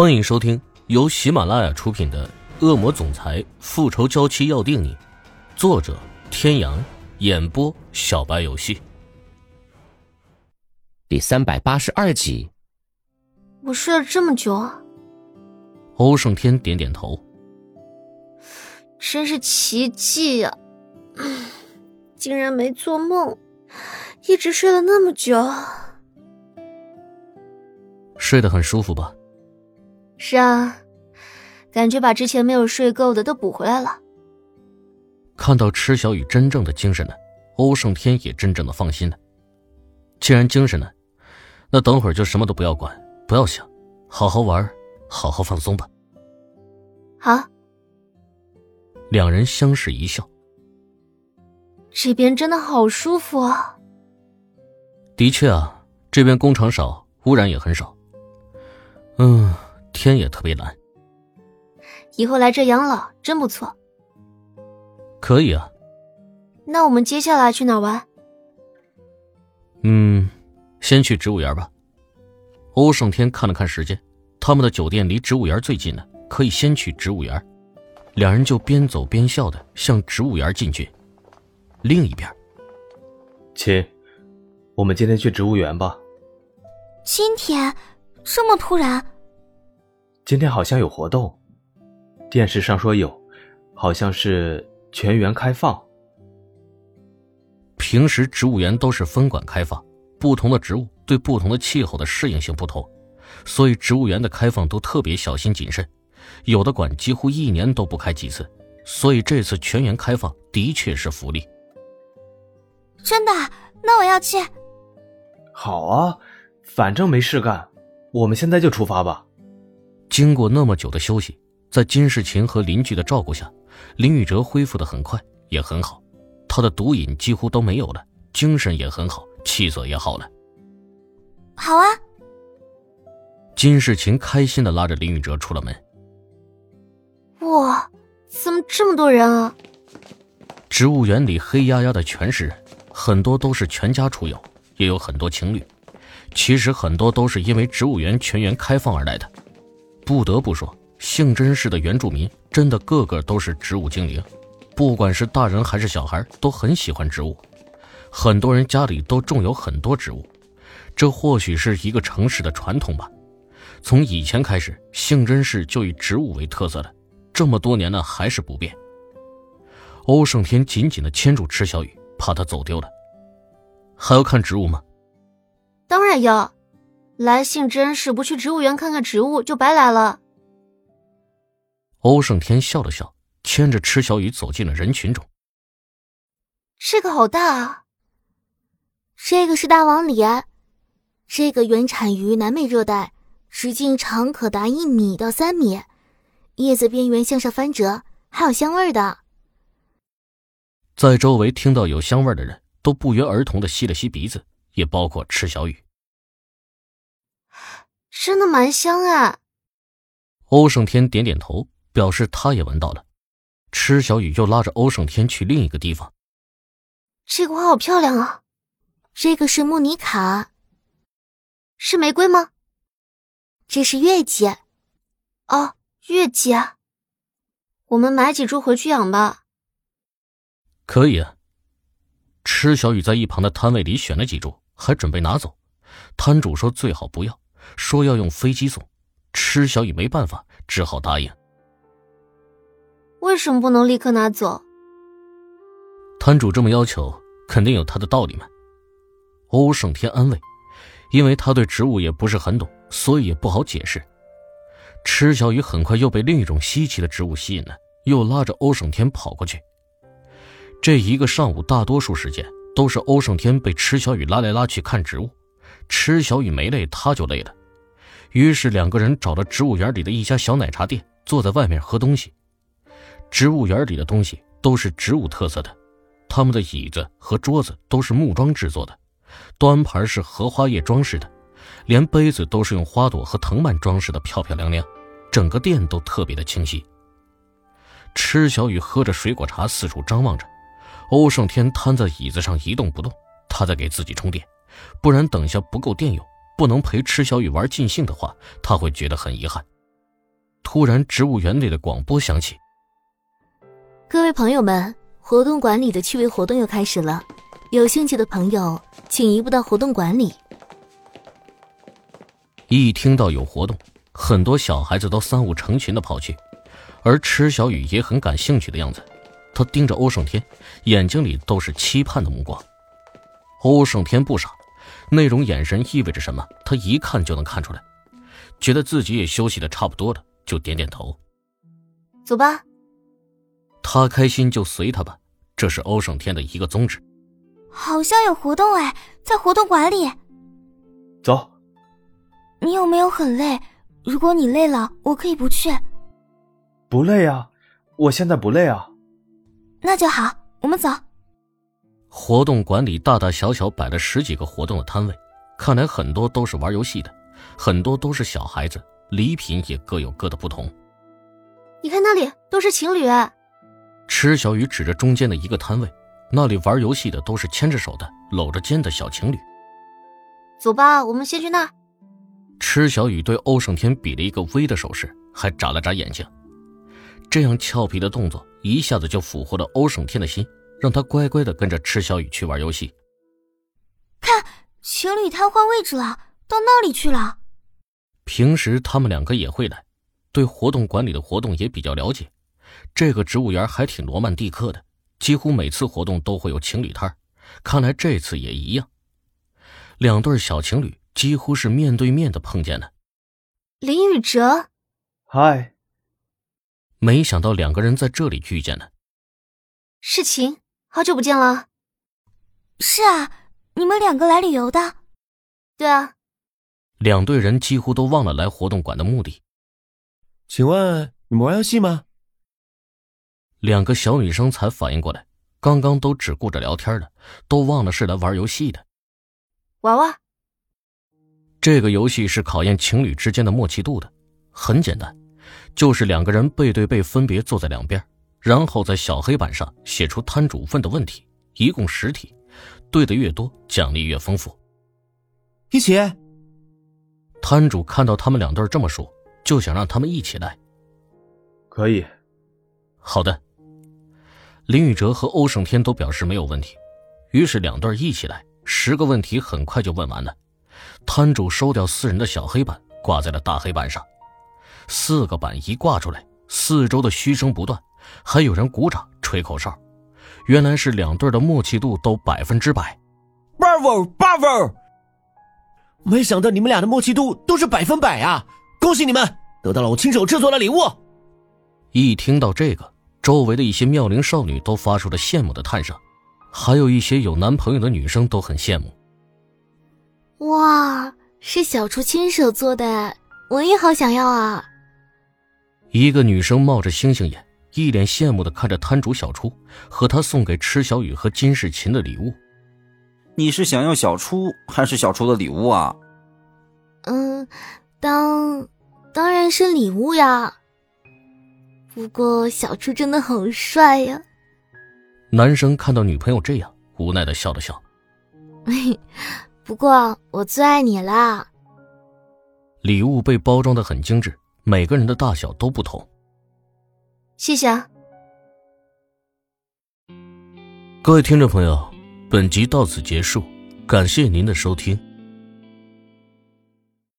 欢迎收听由喜马拉雅出品的《恶魔总裁复仇娇妻要定你》，作者：天阳，演播：小白游戏。第三百八十二集。我睡了这么久，欧胜天点点头，真是奇迹呀！竟然没做梦，一直睡了那么久，睡得很舒服吧？是啊，感觉把之前没有睡够的都补回来了。看到池小雨真正的精神了，欧胜天也真正的放心了。既然精神了，那等会儿就什么都不要管，不要想，好好玩，好好放松吧。好。两人相视一笑。这边真的好舒服啊！的确啊，这边工厂少，污染也很少。嗯。天也特别蓝，以后来这养老真不错。可以啊。那我们接下来去哪玩？嗯，先去植物园吧。欧胜天看了看时间，他们的酒店离植物园最近了，可以先去植物园。两人就边走边笑的向植物园进去。另一边，亲，我们今天去植物园吧。今天这么突然？今天好像有活动，电视上说有，好像是全员开放。平时植物园都是分管开放，不同的植物对不同的气候的适应性不同，所以植物园的开放都特别小心谨慎，有的馆几乎一年都不开几次，所以这次全员开放的确是福利。真的？那我要去。好啊，反正没事干，我们现在就出发吧。经过那么久的休息，在金世琴和邻居的照顾下，林宇哲恢复的很快，也很好。他的毒瘾几乎都没有了，精神也很好，气色也好了。好啊！金世琴开心的拉着林宇哲出了门。哇，怎么这么多人啊？植物园里黑压压的全是人，很多都是全家出游，也有很多情侣。其实很多都是因为植物园全员开放而来的。不得不说，杏真市的原住民真的个个都是植物精灵，不管是大人还是小孩，都很喜欢植物。很多人家里都种有很多植物，这或许是一个城市的传统吧。从以前开始，杏真市就以植物为特色的，这么多年了还是不变。欧胜天紧紧地牵住池小雨，怕她走丢了。还要看植物吗？当然要。来信真是不去植物园看看植物就白来了。欧胜天笑了笑，牵着池小雨走进了人群中。这个好大啊！这个是大王莲，这个原产于南美热带，直径长可达一米到三米，叶子边缘向上翻折，还有香味的。在周围听到有香味的人都不约而同的吸了吸鼻子，也包括池小雨。真的蛮香啊！欧胜天点点头，表示他也闻到了。池小雨又拉着欧胜天去另一个地方。这个花好漂亮啊！这个是莫妮卡，是玫瑰吗？这是月季。哦，月季啊！我们买几株回去养吧。可以啊。池小雨在一旁的摊位里选了几株，还准备拿走。摊主说最好不要。说要用飞机送，池小雨没办法，只好答应。为什么不能立刻拿走？摊主这么要求，肯定有他的道理嘛。欧胜天安慰，因为他对植物也不是很懂，所以也不好解释。池小雨很快又被另一种稀奇的植物吸引了，又拉着欧胜天跑过去。这一个上午，大多数时间都是欧胜天被池小雨拉来拉去看植物。池小雨没累，他就累了。于是两个人找了植物园里的一家小奶茶店，坐在外面喝东西。植物园里的东西都是植物特色的，他们的椅子和桌子都是木桩制作的，端盘是荷花叶装饰的，连杯子都是用花朵和藤蔓装饰的，漂漂亮亮。整个店都特别的清晰。池小雨喝着水果茶，四处张望着。欧胜天瘫在椅子上一动不动，他在给自己充电。不然等下不够电用，不能陪池小雨玩尽兴的话，他会觉得很遗憾。突然植物园内的广播响起：“各位朋友们，活动馆里的趣味活动又开始了，有兴趣的朋友请移步到活动馆里。”一听到有活动，很多小孩子都三五成群的跑去，而池小雨也很感兴趣的样子。他盯着欧胜天，眼睛里都是期盼的目光。欧胜天不傻，那种眼神意味着什么，他一看就能看出来。觉得自己也休息的差不多了，就点点头。走吧。他开心就随他吧，这是欧胜天的一个宗旨。好像有活动哎，在活动馆里。走。你有没有很累？如果你累了，我可以不去。不累啊，我现在不累啊。那就好，我们走。活动馆里大大小小摆了十几个活动的摊位，看来很多都是玩游戏的。很多都是小孩子，礼品也各有各的不同。你看那里都是情侣。池小雨指着中间的一个摊位，那里玩游戏的都是牵着手的、搂着肩的小情侣。走吧，我们先去那。池小雨对欧胜天比了一个 V 的手势，还眨了眨眼睛。这样俏皮的动作一下子就俘获了欧胜天的心，让他乖乖的跟着池小雨去玩游戏。看，情侣摊换位置了。到那里去了。平时他们两个也会来，对活动管理的活动也比较了解。这个植物园还挺罗曼蒂克的，几乎每次活动都会有情侣摊看来这次也一样。两对小情侣几乎是面对面的碰见的。林宇哲，嗨。没想到两个人在这里遇见了。世情，好久不见了。是啊，你们两个来旅游的？对啊。两队人几乎都忘了来活动馆的目的。请问你们玩游戏吗？两个小女生才反应过来，刚刚都只顾着聊天的，都忘了是来玩游戏的。玩玩。这个游戏是考验情侣之间的默契度的，很简单，就是两个人背对背分别坐在两边，然后在小黑板上写出摊主问的问题，一共十题，对的越多，奖励越丰富。一起。摊主看到他们两对这么说，就想让他们一起来。可以，好的。林宇哲和欧胜天都表示没有问题，于是两对一起来。十个问题很快就问完了。摊主收掉四人的小黑板，挂在了大黑板上。四个板一挂出来，四周的嘘声不断，还有人鼓掌、吹口哨。原来是两对的默契度都百分之百。Bravo，Bravo！没想到你们俩的默契度都是百分百啊！恭喜你们得到了我亲手制作的礼物。一听到这个，周围的一些妙龄少女都发出了羡慕的叹声，还有一些有男朋友的女生都很羡慕。哇，是小厨亲手做的，我也好想要啊！一个女生冒着星星眼，一脸羡慕的看着摊主小初和他送给池小雨和金世琴的礼物。你是想要小初还是小初的礼物啊？嗯，当当然是礼物呀。不过小初真的好帅呀。男生看到女朋友这样，无奈的笑了笑。不过我最爱你啦。礼物被包装的很精致，每个人的大小都不同。谢谢啊。各位听众朋友。本集到此结束，感谢您的收听。